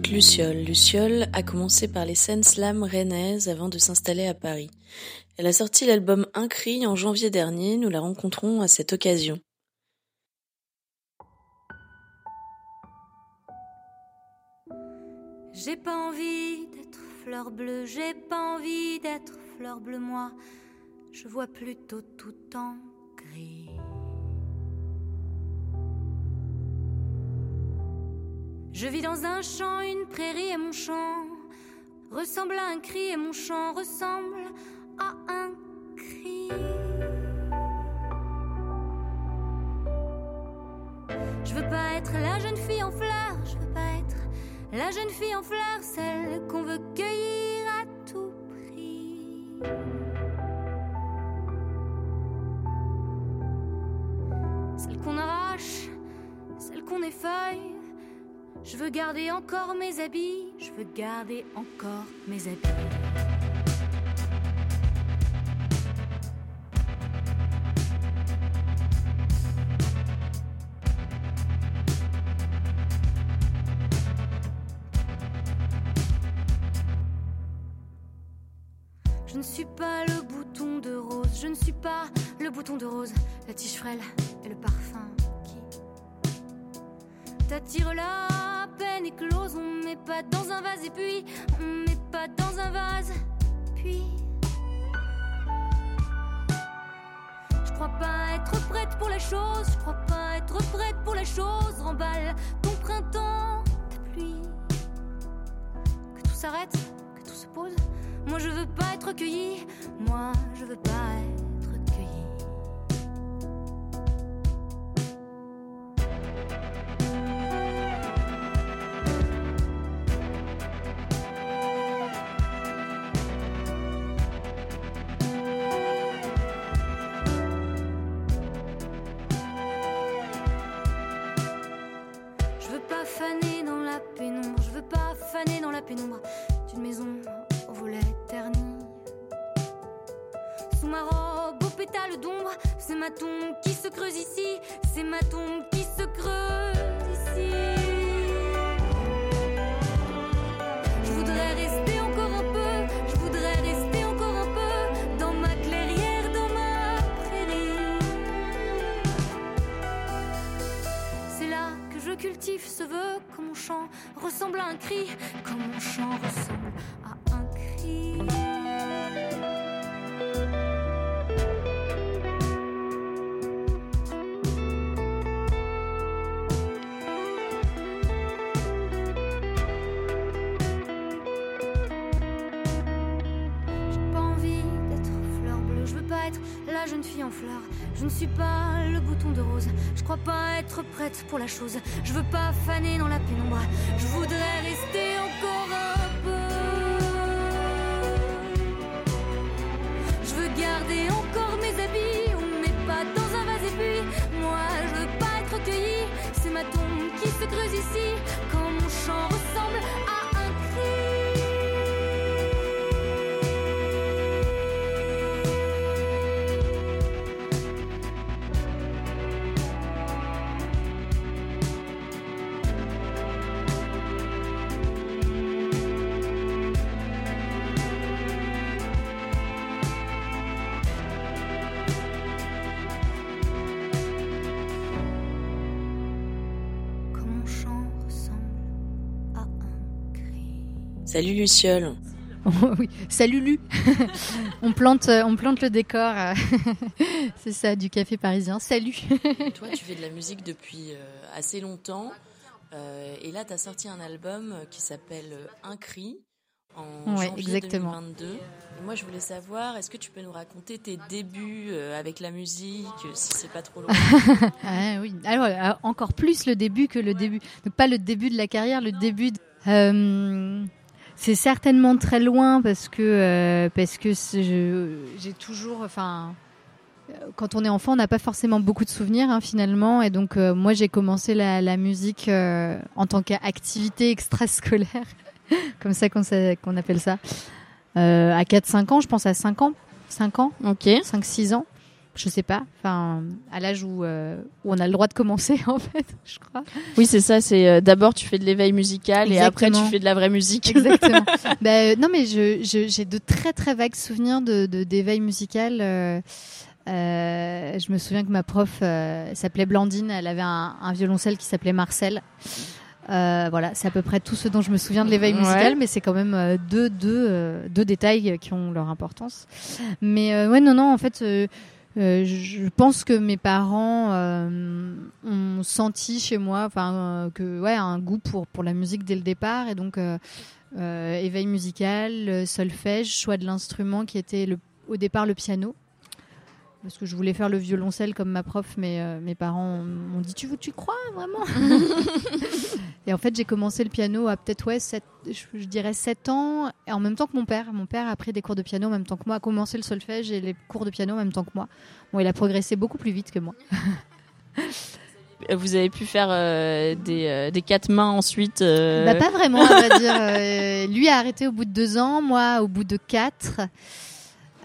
Luciole. Luciole a commencé par les scènes slam rennaises avant de s'installer à Paris. Elle a sorti l'album Un cri en janvier dernier, nous la rencontrons à cette occasion. J'ai pas envie d'être fleur bleue, j'ai pas envie d'être fleur bleue, moi. Je vois plutôt tout en gris. Je vis dans un champ, une prairie et mon champ ressemble à un cri et mon chant ressemble à un cri. Je veux pas être la jeune fille en fleurs, je veux pas être la jeune fille en fleurs, celle garder encore mes habits, je veux garder encore mes habits. La jeune fille en fleurs. Je ne suis pas le bouton de rose, je crois pas être prête pour la chose. Je veux pas faner dans la pénombre, je voudrais rester encore un peu. Je veux garder encore mes habits, on met pas dans un vase et puis moi je veux pas être cueilli. C'est ma tombe qui se creuse ici quand mon chant ressemble à Salut Luciole. oui, salut Lu. on plante, euh, on plante le décor. euh, C'est ça, du café parisien. Salut. Toi, tu fais de la musique depuis euh, assez longtemps. et là, tu as sorti un album qui s'appelle Un cri en Ouais, janvier exactement. 2022. Et moi, je voulais savoir, est-ce que tu peux nous raconter tes débuts avec la musique, si c'est pas trop loin? Ah oui. Alors encore plus le début que le début. Donc pas le début de la carrière, le début. de- Euh, c'est certainement très loin parce que euh, parce que j'ai toujours, enfin. euh, Quand on est enfant, on n'a pas forcément beaucoup de souvenirs hein, finalement, et donc euh, moi j'ai commencé la, la musique euh, en tant qu'activité extrascolaire, comme ça qu'on appelle ça, euh, à 4-5 ans, je pense à 5 ans, 5 ans, Ok. 5-6 ans. Je sais pas, enfin, à l'âge où, euh, où on a le droit de commencer, en fait, je crois. Oui, c'est ça. C'est euh, d'abord tu fais de l'éveil musical et après tu fais de la vraie musique. Exactement. ben, non, mais j'ai de très très vagues souvenirs de d'éveil musical. Euh, je me souviens que ma prof s'appelait Blandine. Elle avait un, un violoncelle qui s'appelait Marcel. voilà, c'est à peu près tout ce dont je me souviens de l'éveil musical, mais c'est quand même deux, deux, deux détails qui ont leur importance. Mais ouais, non, non, en fait, euh, je pense que mes parents euh, ont senti chez moi, enfin euh, que ouais, un goût pour pour la musique dès le départ. Et donc éveil musical, solfège, choix de l'instrument qui était le, au départ le piano parce que je voulais faire le violoncelle comme ma prof, mais euh, mes parents m'ont dit tu, tu crois vraiment? Et en fait, j'ai commencé le piano à peut-être ouais, je, dirais 7 ans, et en même temps que mon père. Mon père a pris des cours de piano en même temps que moi, a commencé le solfège et les cours de piano en même temps que moi. Bon, il a progressé beaucoup plus vite que moi. Vous avez pu faire euh, des, euh, des, quatre mains ensuite bah, Pas vraiment, on va dire. lui a arrêté au bout de deux ans, moi au bout de quatre.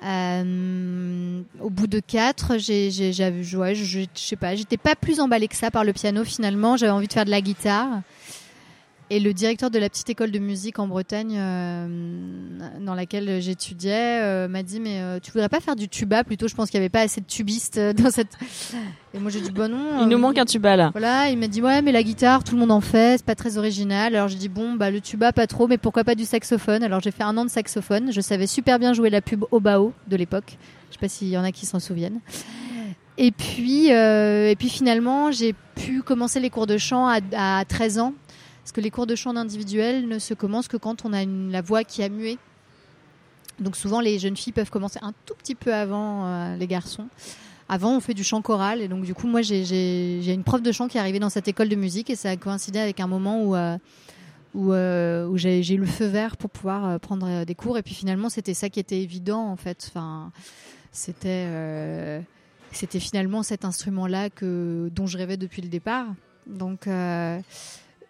Euh, au bout de quatre, j'ai, j'avais, joué je, je, sais pas, j'étais pas plus emballée que ça par le piano finalement. J'avais envie de faire de la guitare. Et le directeur de la petite école de musique en Bretagne, euh, dans laquelle j'étudiais, euh, m'a dit mais euh, tu voudrais pas faire du tuba plutôt? Je pense qu'il y avait pas assez de tubistes dans cette. Et moi j'ai dit bon non. Il nous manque un tuba là. Voilà, il m'a dit ouais mais la guitare tout le monde en fait, c'est pas très original. Alors j'ai dit bon bah le tuba pas trop, mais pourquoi pas du saxophone? Alors j'ai fait un an de saxophone. Je savais super bien jouer la pub Obao de l'époque. Je sais pas s'il y en a qui s'en souviennent. Et puis, et puis finalement, j'ai pu commencer les cours de chant à, à 13 ans parce que les cours de chant individuel ne se commencent que quand on a la voix qui a mué. Donc souvent les jeunes filles peuvent commencer un tout petit peu avant euh, les garçons. Avant on fait du chant choral et donc du coup moi j'ai une prof de chant qui est arrivée dans cette école de musique et ça a coïncidé avec un moment où euh, euh, j'ai eu le feu vert pour pouvoir prendre des cours et puis finalement c'était ça qui était évident en fait. Enfin c'était c'était finalement cet instrument là que dont je rêvais depuis le départ. Donc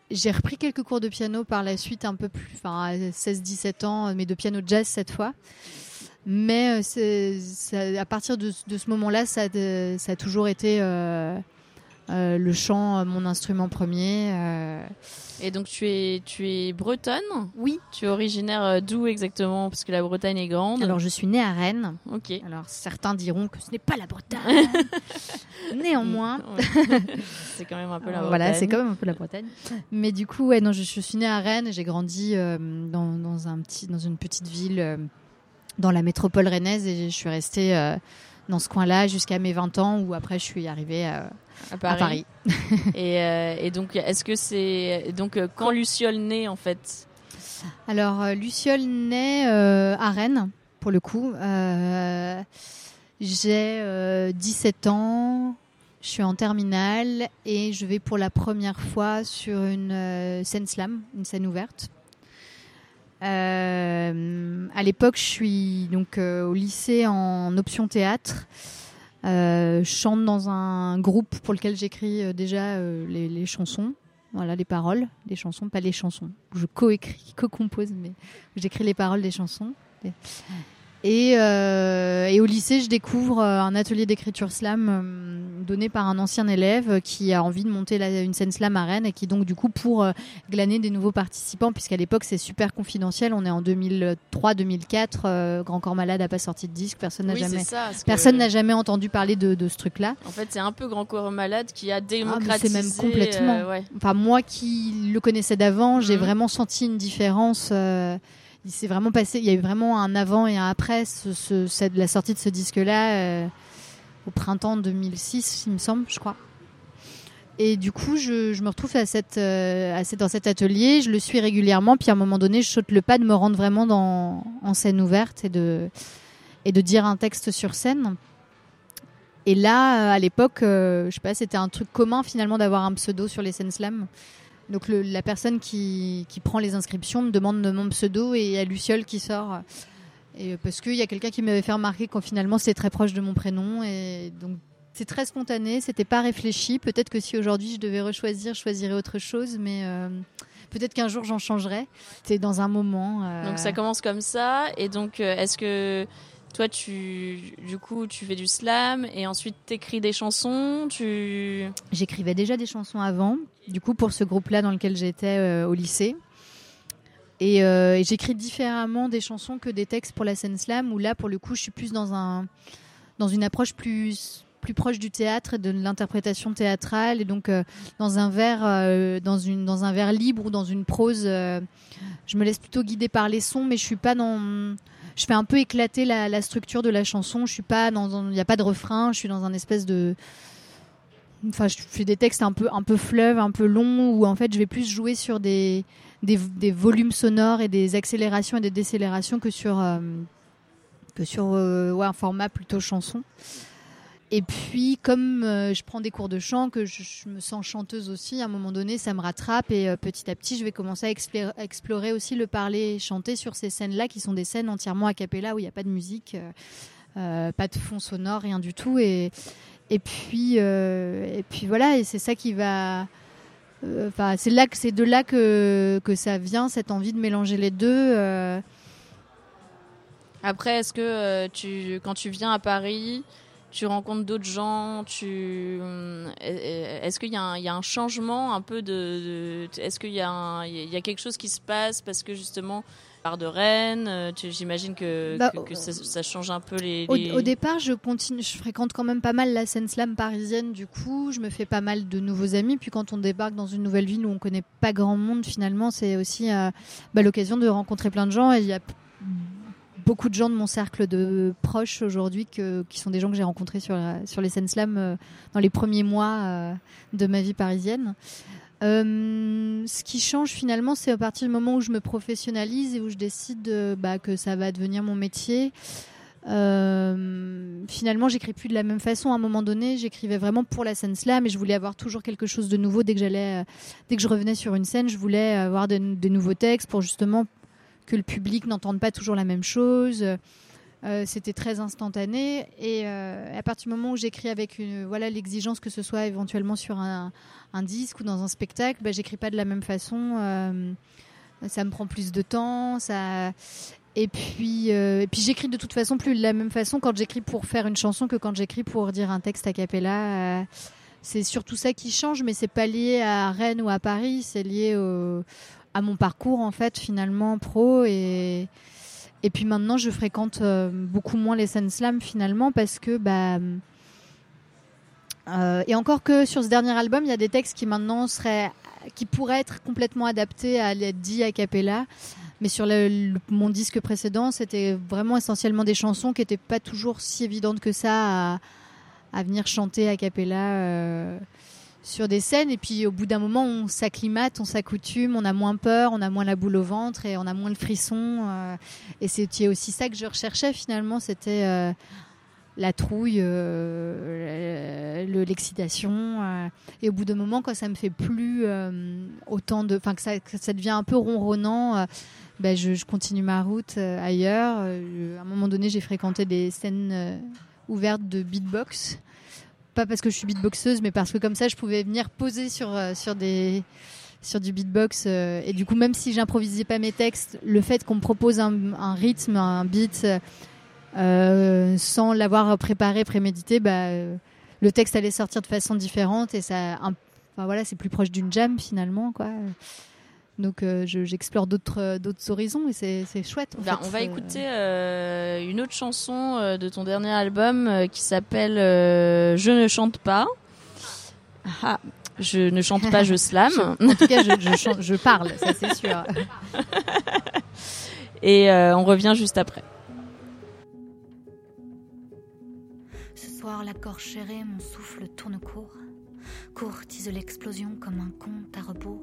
j'ai repris quelques cours de piano par la suite, un peu plus, enfin à 16-17 ans, mais de piano jazz cette fois. Mais euh, à partir de, ce moment-là, ça, ça, a toujours été euh, euh, le chant, mon instrument premier. Et donc tu es, tu es bretonne? Oui. Tu es originaire d'où exactement? Parce que la Bretagne est grande. Alors je suis née à Rennes. Ok. Alors certains diront que ce n'est pas la Bretagne. Néanmoins. c'est quand même un peu la Bretagne. Voilà, c'est quand même un peu la Bretagne. Mais du coup, ouais, non, je, suis née à Rennes. J'ai grandi dans, dans, un petit, dans une petite ville dans la métropole rennaise et je suis restée dans ce coin-là jusqu'à mes 20 ans où après je suis arrivée à, Paris. et, euh, et, donc, est-ce que c'est donc euh, quand Luciole naît en fait? Alors, euh, Luciole naît à Rennes pour le coup. J'ai 17 ans. Je suis en terminale et je vais pour la première fois sur une scène slam, une scène ouverte. Euh, à l'époque, je suis donc euh, au lycée en option théâtre. Euh, je chante dans un groupe pour lequel j'écris déjà les, chansons. Voilà, les paroles les chansons, pas les chansons. Je co-écris, co-compose, mais j'écris les paroles des chansons. Euh, et, au lycée, je découvre euh, un atelier d'écriture slam euh, donné par un ancien élève qui a envie de monter une scène slam à Rennes et qui donc du coup pour glaner des nouveaux participants, puisqu'à l'époque c'est super confidentiel, on est en 2003-2004, Grand Corps Malade n'a pas sorti de disque, personne n'a jamais, personne n'a jamais entendu parler de, ce truc-là. En fait, c'est un peu Grand Corps Malade qui a démocratisé. c'est même complètement. Enfin moi qui le connaissais d'avant, j'ai mhm. vraiment senti une différence il s'est vraiment passé. Il y a eu vraiment un avant et un après la sortie de ce disque-là euh, au printemps 2006, il me semble, je crois. Et du coup, je, me retrouve à cette, euh, dans cet atelier. Je le suis régulièrement. Puis à un moment donné, je saute le pas de me rendre vraiment dans, en scène ouverte et de, et de dire un texte sur scène. Et là, à l'époque, euh, je sais pas, c'était un truc commun finalement d'avoir un pseudo sur les scènes slam. Donc la personne qui, qui, prend les inscriptions me demande mon pseudo et il y a Luciole qui sort. Et parce qu'il y a quelqu'un qui m'avait fait remarquer quand finalement c'est très proche de mon prénom. Et donc c'est très spontané, c'était pas réfléchi. Peut-être que si aujourd'hui je devais rechoisir, je choisirais autre chose, mais euh, peut-être qu'un jour j'en changerai. C'est dans un moment. Euh, donc ça commence comme ça. Et donc euh, est-ce que toi, tu, du coup, tu fais du slam et ensuite t'écris des chansons. Tu J'écrivais déjà des chansons avant, du coup, pour ce groupe-là dans lequel j'étais euh, au lycée. Et, euh, et j'écris différemment des chansons que des textes pour la scène slam, où là, pour le coup, je suis plus dans, un, dans une approche plus, plus proche du théâtre et de l'interprétation théâtrale, et donc euh, dans, un vers, dans, un vers libre ou dans une prose. je me laisse plutôt guider par les sons, mais je suis pas dans. Je fais un peu éclater la, structure de la chanson. Je suis pas dans. Il n'y a pas de refrain. Je suis dans un espèce de. Enfin, je fais des textes un peu, un peu fleuve, un peu longs, où en fait, je vais plus jouer sur des, des, des volumes sonores et des accélérations et des décélérations que sur, euh, que sur euh, un format plutôt chanson. Et puis, comme euh, je prends des cours de chant, que je, me sens chanteuse aussi, à un moment donné, ça me rattrape et euh, petit à petit, je vais commencer à explorer, aussi le parler chanter sur ces scènes-là, qui sont des scènes entièrement a cappella où il n'y a pas de musique, euh, pas de fond sonore, rien du tout. Et, puis, et puis voilà, et c'est ça qui va. Enfin, c'est de là que que ça vient cette envie de mélanger les deux. Après, est-ce que tu, quand tu viens à Paris, tu rencontres d'autres gens Tu hum, est-ce qu'il y, a un- il y a un changement un peu de, de- Est-ce qu'il y a y quelque chose qui se passe parce que justement part de Rennes euh, J'imagine que, Bah, que, que ça, ça change un peu les. Au, les- au départ, je continue, je fréquente quand même pas mal la scène slam parisienne. Du coup, je me fais pas mal de nouveaux amis. Puis quand on débarque dans une nouvelle ville où on connaît pas grand monde, finalement, c'est aussi euh, bah, l'occasion de rencontrer plein de gens. Et il y a p- beaucoup de gens de mon cercle de proches aujourd'hui qui sont des gens que j'ai rencontrés sur, sur les scènes slam euh, dans les premiers mois euh, de ma vie parisienne. Euh, ce qui change finalement, c'est à partir du moment où je me professionnalise et où je décide bah, que ça va devenir mon métier. Finalement, j'écris plus de la même façon. À un moment donné, j'écrivais vraiment pour la scène slam et je voulais avoir toujours quelque chose de nouveau dès que j'allais, dès que je revenais sur une scène, je voulais avoir des, des nouveaux textes pour justement que le public n'entende pas toujours la même chose. Euh, C'était très instantané et euh, à partir du moment où j'écris avec une, voilà l'exigence que ce soit éventuellement sur un, disque ou dans un spectacle, bah, j'écris pas de la même façon. euh, ça me prend plus de temps, ça et puis, et puis j'écris de toute façon plus de la même façon quand j'écris pour faire une chanson que quand j'écris pour dire un texte a cappella. C'est surtout ça qui change, mais c'est pas lié à Rennes ou à Paris, c'est lié au- à mon parcours en fait finalement pro et et puis maintenant je fréquente euh, beaucoup moins les scènes slam finalement parce que bah euh, et encore que sur ce dernier album il y a des textes qui maintenant seraient qui pourraient être complètement adaptés à l'être dit a cappella. Mais sur mon disque précédent, c'était vraiment essentiellement des chansons qui n'étaient pas toujours si évidentes que ça à, à venir chanter a cappella euh, sur des scènes. Et puis au bout d'un moment, on s'acclimate, on s'accoutume, on a moins peur, on a moins la boule au ventre et on a moins le frisson. euh, et c'était aussi ça que je recherchais finalement, c'était euh, la trouille, euh, le- l'excitation. et au bout d'un moment, quand ça me fait plus autant de, enfin que ça, devient un peu ronronnant. ben, je, continue ma route ailleurs. À un moment donné, j'ai fréquenté des scènes ouvertes de beatbox. Pas parce que je suis beatboxeuse, mais parce que comme ça, je pouvais venir poser sur, euh, sur, des, sur du beatbox. euh, et du coup, même si j'improvisais pas mes textes, le fait qu'on me propose un, rythme, un beat, euh, sans l'avoir préparé, prémédité, bah, le texte allait sortir de façon différente. Et ça, enfin, voilà, c'est plus proche d'une jam finalement. quoi. Donc euh, je- j'explore d'autres euh, d'autres horizons et c'est c'est chouette. en Ben, fait. on va Euh, écouter euh, une autre chanson euh, de ton dernier album euh, qui s'appelle euh, Je ne chante pas. Ah, je ne chante pas, je slam. En tout cas, je, je, chan- je parle, ça c'est sûr. Et euh, on revient juste après. Ce soir, la gorge serrée, mon souffle tourne court. Courtise l'explosion comme un conte à rebours.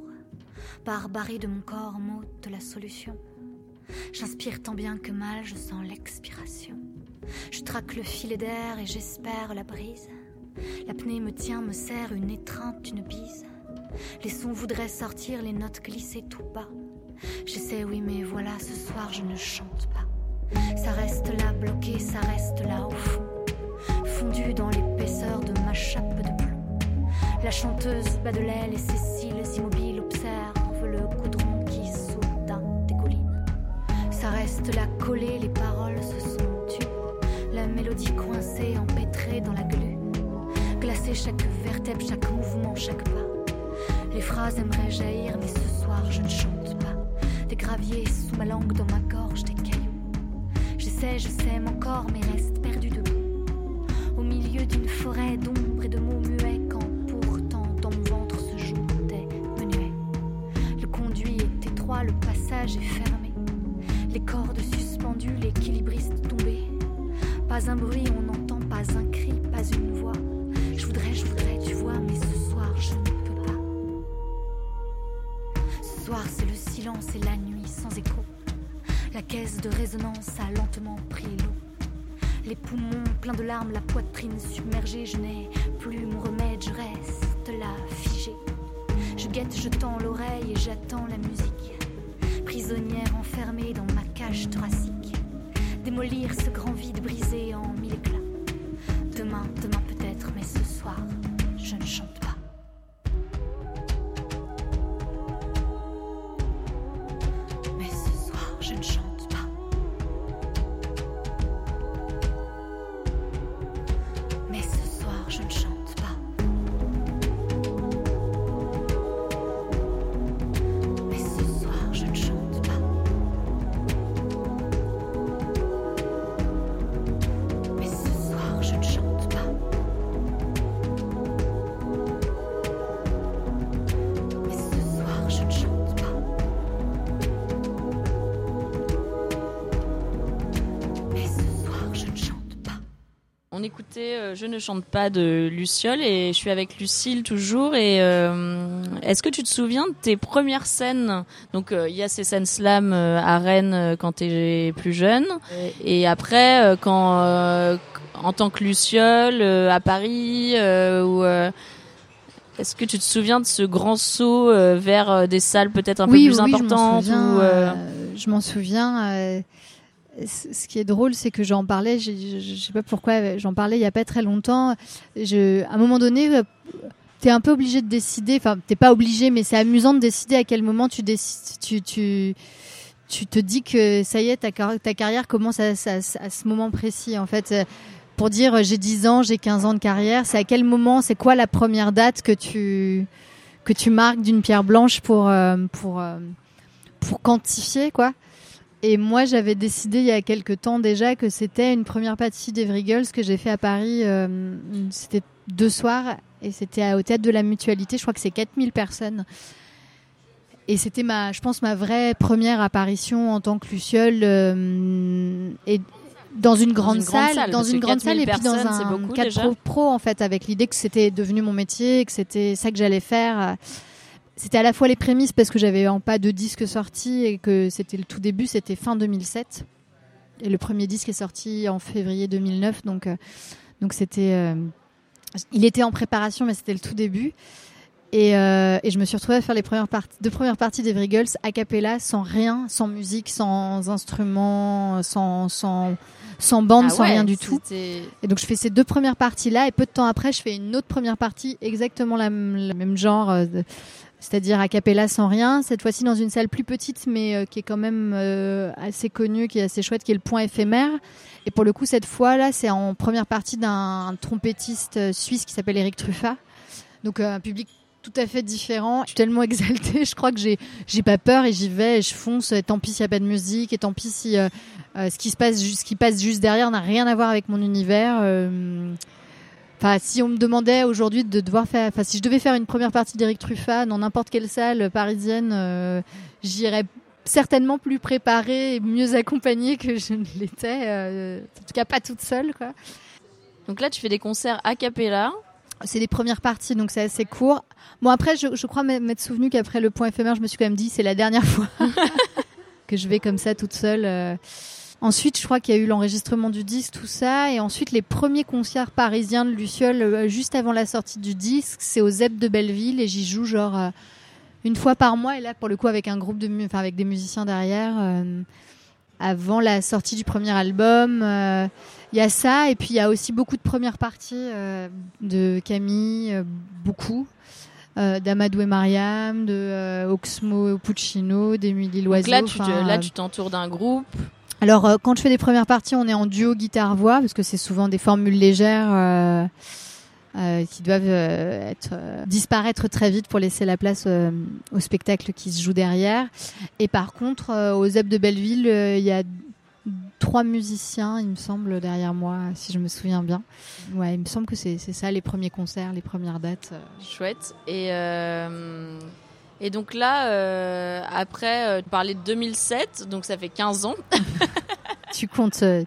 Barbarie de mon corps m'ôte la solution. J'inspire tant bien que mal, je sens l'expiration. Je traque le filet d'air et j'espère la brise. L'apnée me tient, me serre une étreinte, une bise. Les sons voudraient sortir, les notes glisser tout bas. J'essaie, oui, mais voilà, ce soir je ne chante pas. Ça reste là bloqué, ça reste là au fond fondu dans l'épaisseur de ma chape de plomb. La chanteuse bat de l'aile et ses cils immobiles Ça reste là collé, les paroles se sont tues. mélodie coincée, empêtrée dans la glu. Glacée chaque vertèbre, chaque mouvement, chaque pas. Les phrases aimeraient jaillir, mais ce soir je ne chante pas. Des graviers sous ma langue, dans ma gorge, des cailloux. J'essaie, je sème encore, mais reste perdu debout. Au milieu d'une forêt d'ombre et de mots muets, On écoutait euh, Je ne chante pas de Luciole et je suis avec Lucille toujours. Et euh, est-ce que tu te souviens de tes premières scènes? Donc euh, il y a ces scènes slam euh, à Rennes quand tu es plus jeune, et après quand euh, en tant que Luciole euh, à Paris euh, ou euh, est-ce que tu te souviens de ce grand saut vers des salles peut-être un oui, peu plus oui, importantes Je m'en souviens. ou, je m'en souviens ce qui est drôle, c'est que j'en parlais, je je sais pas pourquoi, j'en parlais il y a pas très longtemps. Je, à un moment donné, euh, t'es un peu obligé de décider, enfin, t'es pas obligé, mais c'est amusant de décider à quel moment tu décides, tu, tu, tu te dis que ça y est, ta, car- ta carrière commence à, ce moment précis, en fait. Pour dire j'ai 10 ans, j'ai 15 ans de carrière, c'est à quel moment, c'est quoi la première date que tu, que tu marques d'une pierre blanche pour, euh, pour, euh, pour quantifier, quoi? Et moi, j'avais décidé il y a quelques temps déjà que c'était une première partie d'Every Girls que j'ai fait à Paris. euh, c'était deux soirs et c'était au théâtre de la Mutualité. Je crois que c'est 4000 personnes. Et c'était ma, je pense, ma vraie première apparition en tant que Luciole. euh, et dans une grande une grande salle, dans une grande salle 4000 et puis dans un cadre pro, pro, en fait, avec l'idée que c'était devenu mon métier, et que c'était ça que j'allais faire. C'était à la fois les prémices parce que j'avais en pas de disque sorti et que c'était le tout début, c'était fin 2007. Et le premier disque est sorti en février 2009, donc euh, donc c'était, euh, il était en préparation, mais c'était le tout début. Et, euh, et je me suis retrouvée à faire les premières parties, deux premières parties d'Every Girls a cappella, sans rien, sans musique, sans instrument, sans sans sans bande, ah sans rien du tout. Et donc je fais ces deux premières parties là et peu de temps après je fais une autre première partie exactement la, le même genre, de- c'est-à-dire a cappella sans rien, cette fois-ci dans une salle plus petite mais euh, qui est quand même euh, assez connue, qui est assez chouette, qui est le point éphémère. Et pour le coup cette fois là c'est en première partie d'un trompettiste euh, suisse qui s'appelle Eric Truffat. Donc un public tout à fait différent. Je suis tellement exaltée, je crois que j'ai j'ai pas peur et j'y vais et je fonce. Tant pis s'il y a pas de musique et tant pis si ce qui se passe, juste derrière n'a rien à voir avec mon univers. Enfin, si on me demandait aujourd'hui de devoir faire, enfin, si je devais faire une première partie d'Eric Truffat dans n'importe quelle salle parisienne, euh, j'irais certainement plus préparée et mieux accompagnée que je ne l'étais. euh, en tout cas, pas toute seule, quoi. Donc là, tu fais des concerts a cappella. C'est les premières parties, donc c'est assez court. Bon, après, je, je crois m'être souvenu qu'après le point éphémère, je me suis quand même dit, c'est la dernière fois que je vais comme ça toute seule. euh. Ensuite, je crois qu'il y a eu l'enregistrement du disque, tout ça. Et ensuite, les premiers concerts parisiens de Luciole, euh, juste avant la sortie du disque, c'est au ZEP de Belleville et j'y joue genre euh, une fois par mois. Et là, pour le coup, avec un groupe de, enfin, avec des musiciens derrière. euh, avant la sortie du premier album, euh, il y a ça. Et puis, il y a aussi beaucoup de premières parties euh, de Camille, beaucoup. Euh, d'Amadou et Mariam, de Oxmo Puccino, d'Emilie Donc Loiseau. là, tu t'entoures d'un groupe. Alors, euh, quand je fais des premières parties, on est en duo guitare-voix, parce que c'est souvent des formules légères euh, euh, qui doivent disparaître très vite pour laisser la place au spectacle qui se joue derrière. Et par contre, euh, au ZEP de Belleville, il y a trois musiciens, il me semble, derrière moi, si je me souviens bien. Ouais, il me semble que c'est ça, les premiers concerts, les premières dates. Chouette. Et, et donc là, euh, après, euh, tu parlais de 2007, donc ça fait 15 ans. Tu comptes, euh,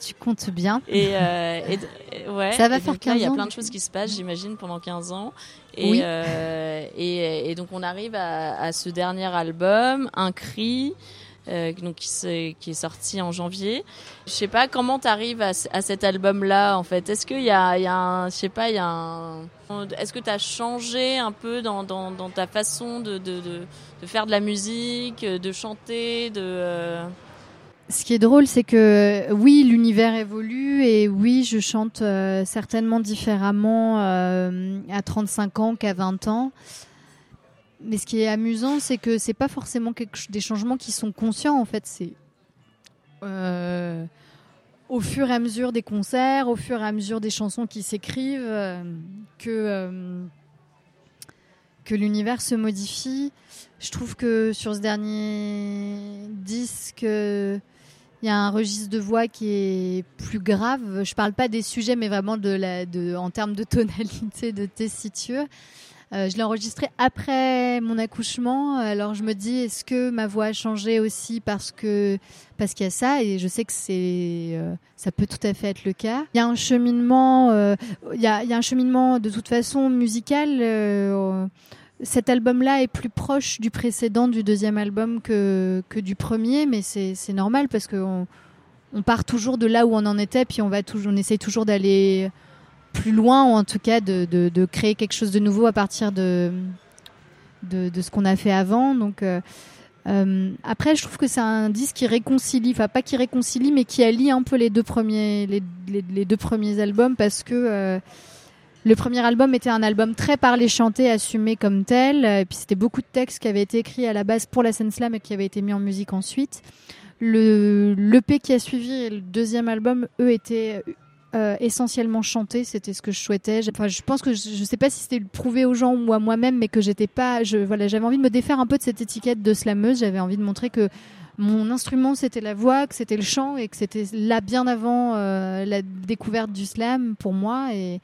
tu comptes bien. Et, euh, et- ouais. Ça va Et faire donc là, Il y a 15 ans, plein de choses qui se passent, j'imagine, pendant 15 ans. Et, Oui. euh, et, et donc on arrive à, à ce dernier album, Un cri. Euh, donc qui, s'est- qui est sorti en janvier. Je sais pas comment tu arrives à, à cet album-là en fait. Est-ce qu'il y a, y a un, je sais pas, il y a un, est-ce que tu as changé un peu dans, dans, dans ta façon de, de, de, de faire de la musique, de chanter, de euh, Ce qui est drôle, c'est que oui, l'univers évolue et oui, je chante euh, certainement différemment euh, à 35 ans qu'à 20 ans. Mais ce qui est amusant, c'est que c'est pas forcément des changements qui sont conscients. En fait, c'est euh, au fur et à mesure des concerts, au fur et à mesure des chansons qui s'écrivent, euh, que euh, que l'univers se modifie. Je trouve que sur ce dernier disque, il y a un registre de voix qui est plus grave. Je parle pas des sujets, mais vraiment en termes de tonalité, de tessiture. Euh, je l'ai enregistré après mon accouchement. Alors je me dis, est-ce que ma voix a changé aussi parce que parce qu'il y a ça? Et je sais que c'est euh, ça peut tout à fait être le cas. Il y a un cheminement, euh, il y, a, un cheminement de toute façon musical. cet album-là est plus proche du précédent, du deuxième album que, que du premier, mais c'est c'est normal parce qu'on on part toujours de là où on en était, puis on va toujours, on essaye toujours d'aller plus loin, ou en tout cas de, créer quelque chose de nouveau à partir de, ce qu'on a fait avant. Donc euh, euh, après, je trouve que c'est un disque qui réconcilie, enfin pas qui réconcilie, mais qui allie un peu les deux premiers, les deux premiers albums parce que euh, le premier album était un album très parlé, chanté, assumé comme tel. Et puis c'était beaucoup de textes qui avaient été écrits à la base pour la scène slam et qui avaient été mis en musique ensuite. Le l'EP qui a suivi et le deuxième album, eux, étaient euh, essentiellement chantés. C'était ce que je souhaitais. Enfin, je pense que je, je sais pas si c'était prouvé aux gens ou à moi-même, mais que j'étais pas. Je, voilà, j'avais envie de me défaire un peu de cette étiquette de slameuse. J'avais envie de montrer que mon instrument c'était la voix, que c'était le chant et que c'était là bien avant euh, la découverte du slam pour moi et,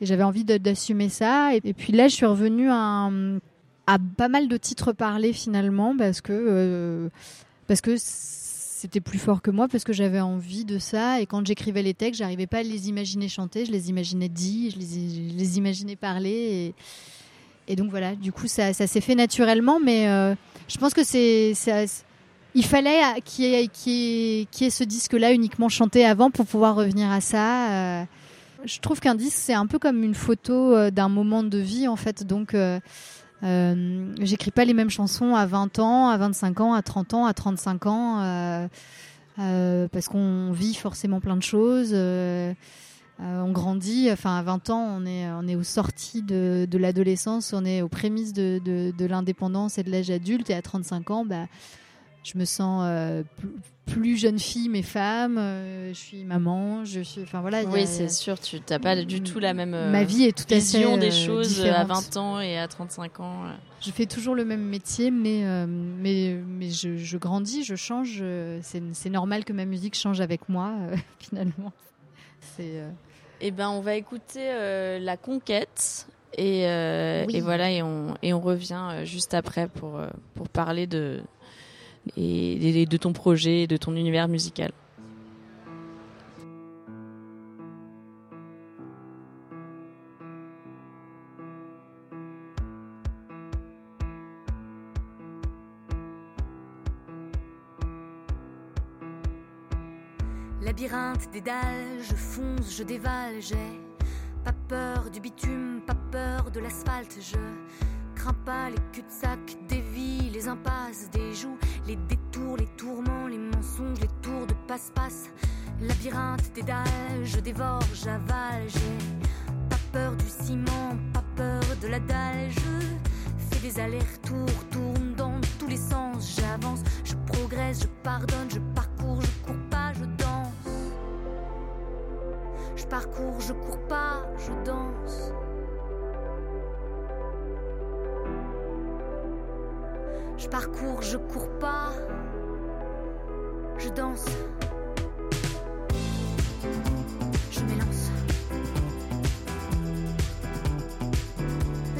j'avais envie d'assumer ça. Et, puis là, je suis revenue à pas mal de titres parlés finalement parce que euh, parce que c'était plus fort que moi parce que j'avais envie de ça et quand j'écrivais les textes, j'arrivais pas à les imaginer chanter, je les imaginais dits, je les, imaginais parler et, donc voilà, du coup ça, s'est fait naturellement mais euh, je pense que c'est il fallait qu'il y, qu'il y ait- ce disque-là uniquement chanté avant pour pouvoir revenir à ça. euh. Je trouve qu'un disque, c'est un peu comme une photo euh, d'un moment de vie, en fait. Donc, euh, j'écris pas les mêmes chansons à 20 ans, à 25 ans, à 30 ans, à 35 ans, euh, euh, parce qu'on vit forcément plein de choses. on grandit, enfin à 20 ans, on est, on est aux sorties de, de l'adolescence, on est aux prémices de, de, de l'indépendance et de l'âge adulte, et à 35 ans, bah, je me sens euh, plus, jeune fille mais femme euh, je suis maman je suis enfin voilà Oui, c'est sûr, tu n'as pas du tout la même euh, ma vie est tout à fait vision des euh, choses euh, à différente. 20 ans et à 35 ans. euh. je fais toujours le même métier mais euh, mais mais je, je grandis je change euh, c'est normal que ma musique change avec moi euh, finalement c'est euh, Eh ben, on va écouter euh, La Conquête. Et, euh, Oui. et voilà, et on, et on revient euh, juste après pour, euh, pour parler de, et, de ton projet, et de ton univers musical. Labyrinthe des dalles, je fonce, je dévale, j'ai pas peur du bitume, pas peur de l'asphalte, je crains pas les cul-de-sac, des vies, les impasses, des joues, les détours, les tourments, les mensonges, les tours de passe-passe. Labyrinthe des je dévore, j'avale, j'ai pas peur du ciment, pas peur de la dalle, je fais des allers-retours, tourne dans tous les sens, j'avance, je progresse, je pardonne, je parcours, je cours pas, je danse. Je parcours, je cours pas, je danse. Parcours, je cours pas, je danse. Je m'élance.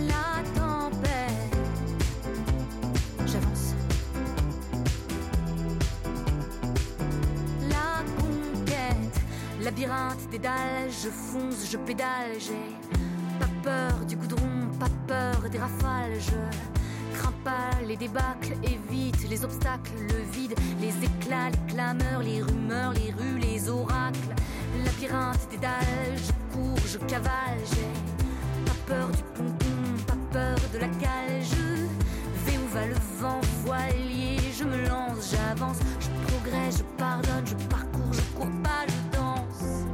La tempête, j'avance. La conquête, labyrinthe des dalles, je fonce, je pédale, j'ai pas peur du goudron, pas peur des rafales, je les débâcles, évite les obstacles, le vide, les éclats, les clameurs, les rumeurs, les rues, les oracles, labyrinthe des dalles, je cours, je cavale, j'ai pas peur du pompon, pas peur de la cale, je vais où va le vent voilier, je me lance, j'avance, je progresse, je pardonne, je parcours, je cours pas, je danse.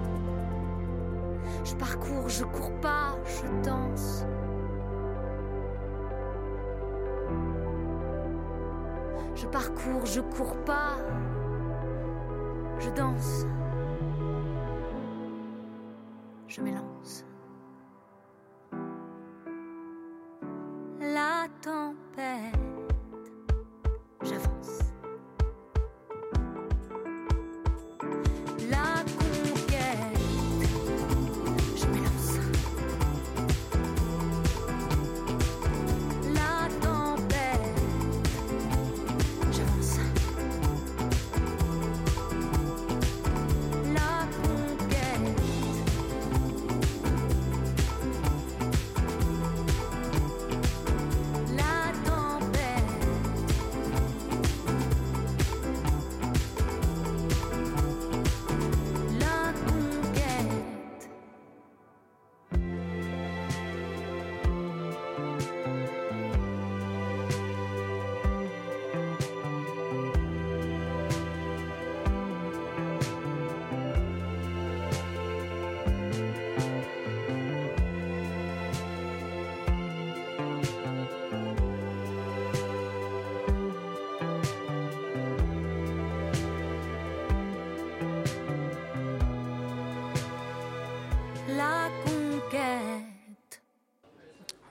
Je parcours, je cours pas, je danse. Je parcours, je cours pas, je danse. Je m'élance.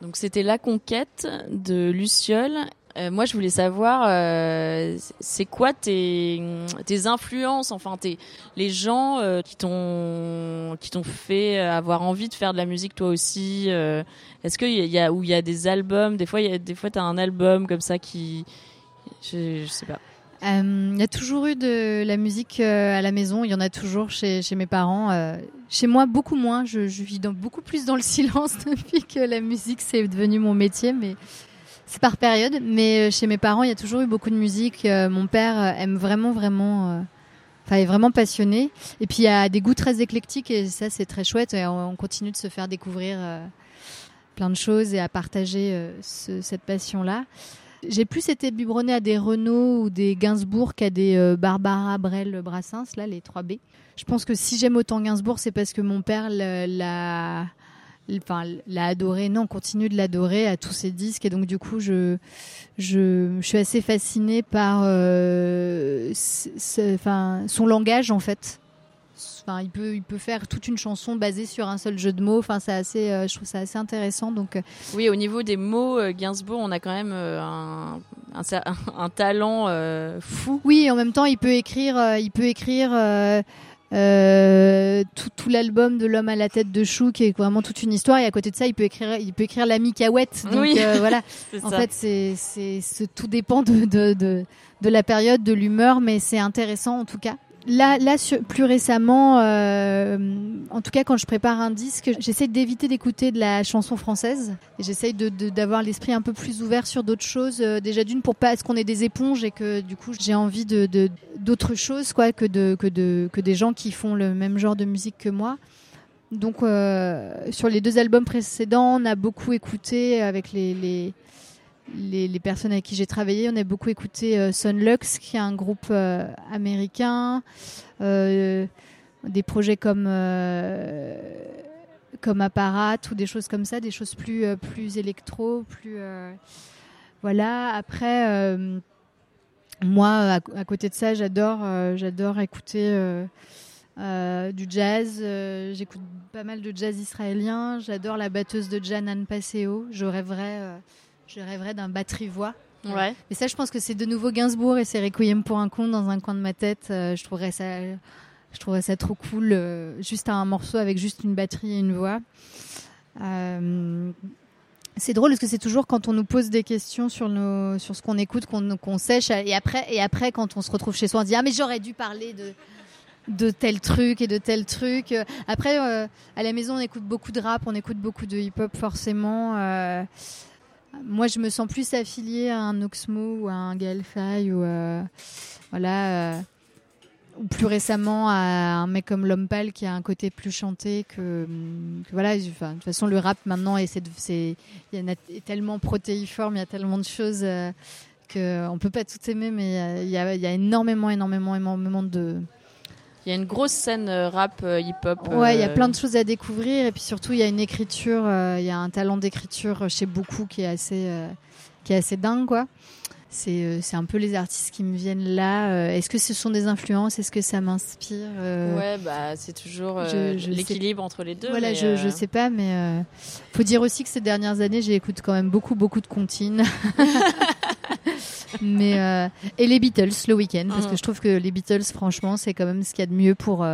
Donc c'était La Conquête de Luciole. Euh, moi, je voulais savoir, euh, c'est quoi tes, influences, enfin tes, les gens euh, qui t'ont qui t'ont fait avoir envie de faire de la musique toi aussi. Est-ce qu'il y a, y a où il y a des albums, des fois y a des fois t'as un album comme ça qui, je, je sais pas. Euh, Il y a toujours eu de la musique euh, à la maison. Il y en a toujours chez, mes parents. Euh, chez moi, beaucoup moins. Je, vis dans, beaucoup plus dans le silence depuis que la musique c'est devenu mon métier. Mais c'est par période. Mais euh, chez mes parents, il y a toujours eu beaucoup de musique. Euh, mon père euh, aime vraiment, vraiment. euh, Enfin, est vraiment passionné. Et puis il y a des goûts très éclectiques et ça c'est très chouette. Et on, on continue de se faire découvrir euh, plein de choses et à partager euh, ce- cette passion-là. J'ai plus été biberonnée à des Renault ou des Gainsbourg qu'à des euh, Barbara Brel Brassens, là, les 3B. Je pense que si j'aime autant Gainsbourg, c'est parce que mon père l'a- enfin, l'a adoré. Non, on continue de l'adorer à tous ses disques. Et donc, du coup, je, je, suis assez fascinée par euh, enfin, son langage, en fait. Enfin, il peut, il peut faire toute une chanson basée sur un seul jeu de mots. Enfin, c'est assez, euh, je trouve ça assez intéressant. Donc, euh, Oui, au niveau des mots, euh, Gainsbourg, on a quand même euh, un, un, cer- un talent fou. Oui, en même temps, il peut écrire, il peut écrire euh, tout, tout l'album de l'homme à la tête de chou, qui est vraiment toute une histoire. Et à côté de ça, il peut écrire, il peut écrire l'ami Cahouette. Donc Oui. euh, voilà. En ça. fait, c'est, c'est, c'est- tout dépend de, de, de, de la période, de l'humeur, mais c'est intéressant en tout cas. Là, là plus récemment, euh, en tout cas quand je prépare un disque, j'essaie d'éviter d'écouter de la chanson française. J'essaie d'avoir l'esprit un peu plus ouvert sur d'autres choses. euh, déjà d'une pour pas est-ce qu'on est des éponges et que du coup j'ai envie de, d'autres choses quoi que de, que de que des gens qui font le même genre de musique que moi. Donc euh, sur les deux albums précédents, on a beaucoup écouté avec les les, personnes avec qui j'ai travaillé, on a beaucoup écouté euh, Sunlux, qui est un groupe euh, américain, euh, des projets comme comme Apparat ou des choses comme ça, des choses plus plus électro, plus voilà. Après, moi, à, côté de ça, j'adore, j'adore écouter du jazz. J'écoute pas mal de jazz israélien. J'adore la batteuse de Janan Paseo. Je rêverais, je rêverais d'un batterie-voix. Ouais. Mais ça, je pense que c'est de nouveau Gainsbourg et c'est Requiem pour un con dans un coin de ma tête. je trouverais ça je trouverais ça trop cool, euh, juste un morceau avec juste une batterie et une voix. Euh, c'est drôle parce que c'est toujours quand on nous pose des questions sur, nos, sur ce qu'on écoute qu'on sèche. Et après, et après, quand on se retrouve chez soi, on dit Ah, mais j'aurais dû parler de, de tel truc et de tel truc. Après, euh, à la maison, on écoute beaucoup de rap, on écoute beaucoup de hip-hop, forcément. Moi, je me sens plus affiliée à un Oxmo ou à un Gaël Faye ou voilà ou plus récemment à un mec comme L'Homme Pâle qui a un côté plus chanté que, voilà. De toute façon, le rap maintenant est, c'est, il y a tellement protéiforme, il y a tellement de choses euh, que on peut pas tout aimer, mais il y y a énormément, énormément, énormément de il y a une grosse scène euh, rap euh, hip-hop. Ouais, il y a plein de choses à découvrir et puis surtout il y a une écriture, il y a un talent d'écriture chez beaucoup qui est assez, qui est assez dingue quoi. Euh, c'est un peu les artistes qui me viennent là. Euh, est-ce que ce sont des influences? Est-ce que ça m'inspire euh? Ouais, bah c'est toujours l'équilibre entre les deux. Voilà, je, je sais pas, mais faut dire aussi que ces dernières années, j'écoute quand même beaucoup beaucoup de comptines. mais et les Beatles le week-end parce que je trouve que les Beatles, franchement, c'est quand même ce qu'il y a de mieux pour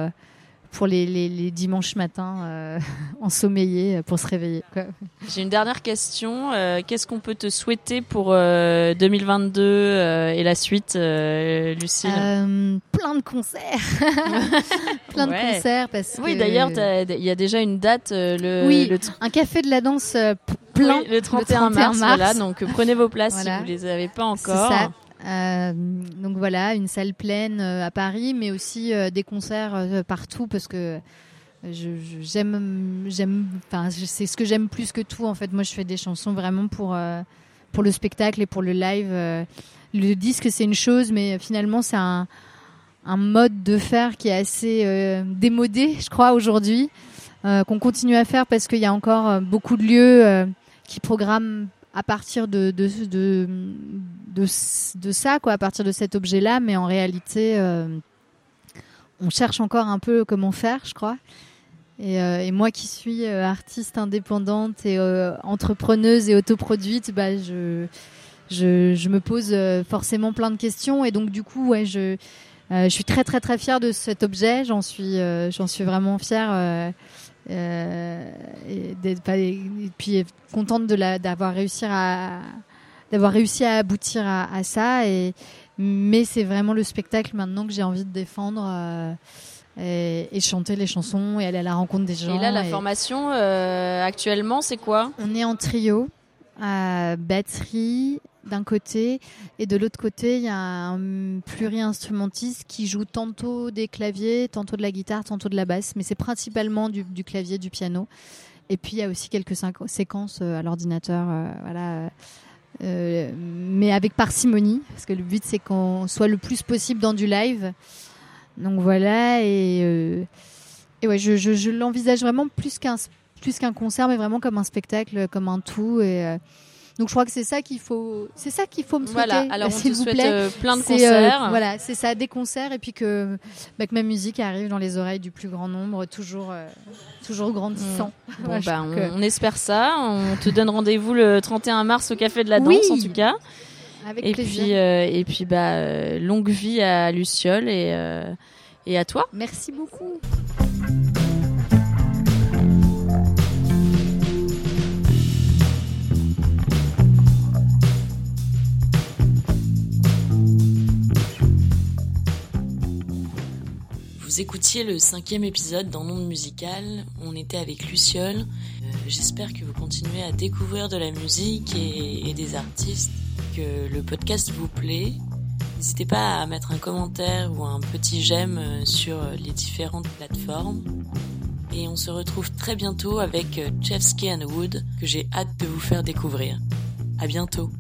pour les, les, dimanches matins euh, ensommeillés pour se réveiller. J'ai une dernière question. Euh, qu'est-ce qu'on peut te souhaiter pour 2022 euh, et la suite, Lucille? Plein de concerts. plein de concerts. Parce oui, d'ailleurs, il y a déjà une date. le, oui, un café de la danse plein. le, 31 mars, Voilà, donc prenez vos places si vous ne les avez pas encore. Ça. Euh, donc voilà, une salle pleine euh, à Paris, mais aussi euh, des concerts partout parce que j'aime, j'aime, enfin c'est ce que j'aime plus que tout en fait. Moi, je fais des chansons vraiment pour pour le spectacle et pour le live. le disque, c'est une chose, mais finalement, c'est un un mode de faire qui est assez démodé, je crois, aujourd'hui, qu'on continue à faire parce qu'il y a encore beaucoup de lieux qui programment à partir de, de, de, de, ça, quoi, à partir de cet objet-là, mais en réalité, euh, on cherche encore un peu comment faire, je crois. Et, euh, moi qui suis euh, artiste indépendante et entrepreneuse et autoproduite, bah, je, je, je me pose forcément plein de questions. Et donc, du coup, ouais, je, je suis très, très, très fière de cet objet. J'en suis, j'en suis vraiment fière. Euh, et, et, puis contente de d'avoir réussi à d'avoir réussi à aboutir à, ça. Et mais c'est vraiment le spectacle maintenant que j'ai envie de défendre euh, et, chanter les chansons et aller à la rencontre des gens et là la formation euh, actuellement c'est quoi? On est en trio à batterie d'un côté et de l'autre côté il y a un pluri-instrumentiste qui joue tantôt des claviers, tantôt de la guitare, tantôt de la basse, mais c'est principalement du, clavier, du piano. Et puis il y a aussi quelques séquences euh, à l'ordinateur, euh, voilà. Euh, mais avec parcimonie, parce que le but c'est qu'on soit le plus possible dans du live. Donc voilà, et, et ouais, je, je, l'envisage vraiment plus qu'un plus qu'un concert, mais vraiment comme un spectacle, comme un tout. Donc je crois que c'est ça qu'il faut, c'est ça qu'il faut me souhaiter. Voilà. Alors on te vous souhaite plaît. Euh, plein de euh, concerts. voilà, c'est ça, des concerts et puis que, bah, que, ma musique arrive dans les oreilles du plus grand nombre, toujours, euh, toujours grandissant. Mmh. Bon, bah, on, espère ça. On te donne rendez-vous le 31 mars au Café de la Danse en tout cas. Avec et plaisir. puis et puis bah longue vie à Luciole et et à toi. Merci beaucoup. Vous écoutiez le cinquième épisode dans Monde Musical. On était avec Luciole. Euh, j'espère que vous continuez à découvrir de la musique et, des artistes, que le podcast vous plaît. N'hésitez pas à mettre un commentaire ou un petit j'aime euh, sur les différentes plateformes. Et on se retrouve très bientôt avec Chefsky and Wood que j'ai hâte de vous faire découvrir. À bientôt.